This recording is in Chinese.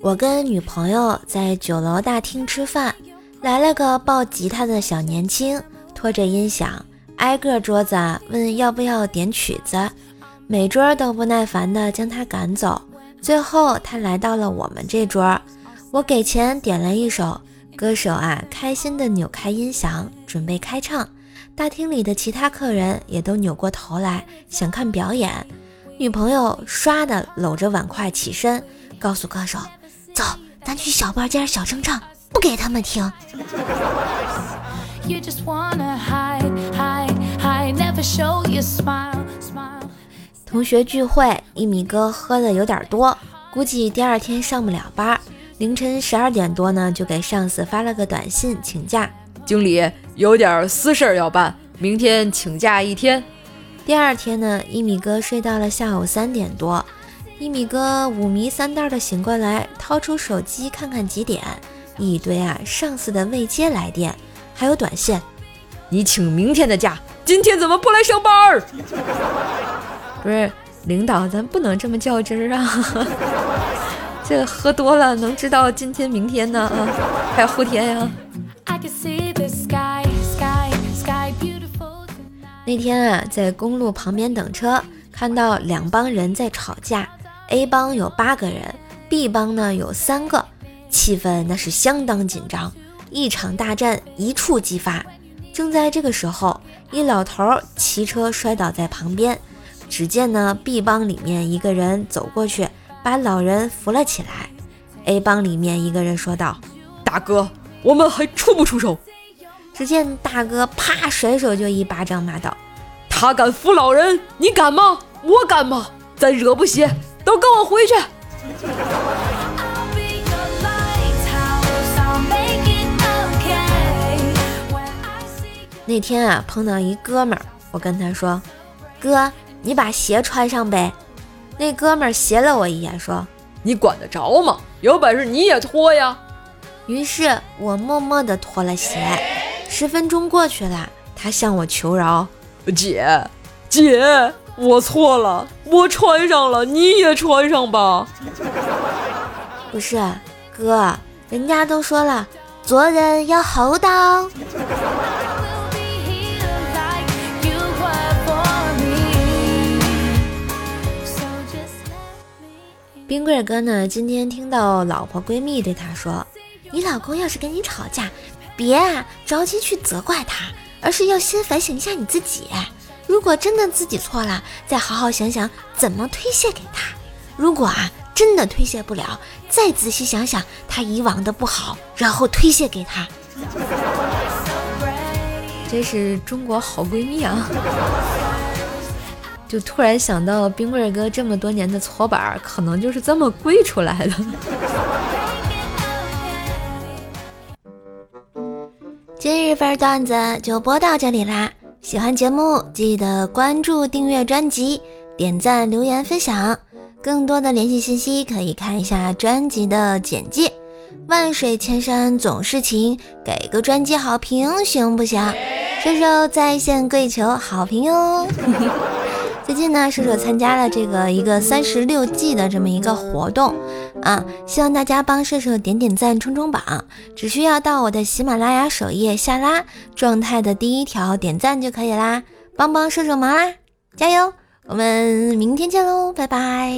我跟女朋友在酒楼大厅吃饭，来了个抱吉他的小年轻，拖着音响，挨个桌子问要不要点曲子，每桌都不耐烦地将他赶走。最后他来到了我们这桌，我给钱点了一首，歌手啊开心地扭开音响准备开唱，大厅里的其他客人也都扭过头来想看表演。女朋友唰的搂着碗筷起身，告诉歌手。走，咱去小包间小声唱，不给他们听。同学聚会，一米哥喝的有点多，估计第二天上不了班。凌晨十二点多呢，就给上司发了个短信请假。经理有点私事要办，明天请假一天。第二天呢，一米哥睡到了下午三点多。一米哥五迷三道的醒过来，掏出手机看看几点，一堆啊上司的未接来电，还有短信。你请明天的假，今天怎么不来上班？不是领导，咱不能这么较真儿啊！这喝多了能知道今天明天呢啊，还有后天呀。I can see 那天啊，在公路旁边等车，看到两帮人在吵架。A 帮有八个人，B 帮呢有三个，气氛那是相当紧张，一场大战一触即发。正在这个时候，一老头骑车摔倒在旁边，只见呢 B 帮里面一个人走过去，把老人扶了起来。A 帮里面一个人说道：“大哥，我们还出不出手？”只见大哥啪甩手就一巴掌，骂道：“他敢扶老人，你敢吗？我敢吗？咱惹不起。”都跟我回去。那天啊，碰到一哥们儿，我跟他说：“哥，你把鞋穿上呗。”那哥们儿斜了我一眼，说：“你管得着吗？有本事你也脱呀！”于是我默默地脱了鞋。十分钟过去了，他向我求饶：“姐，姐。”我错了，我穿上了，你也穿上吧。不是，哥，人家都说了，做人要厚道。冰棍哥呢？今天听到老婆闺蜜对他说：“你老公要是跟你吵架，别啊着急去责怪他，而是要先反省一下你自己。”如果真的自己错了，再好好想想怎么推卸给他。如果啊真的推卸不了，再仔细想想他以往的不好，然后推卸给他。这是中国好闺蜜啊！就突然想到冰棍哥这么多年的搓板，可能就是这么跪出来的。今日份段子就播到这里啦。喜欢节目，记得关注、订阅专辑、点赞、留言、分享。更多的联系信息可以看一下专辑的简介。万水千山总是情，给个专辑好评行不行？射手在线跪求好评哟。最近呢，射手参加了这个一个三十六计的这么一个活动啊希望大家帮射手点点赞冲冲榜只需要到我的喜马拉雅首页下拉状态的第一条点赞就可以啦。帮帮射手忙啦加油我们明天见喽拜拜。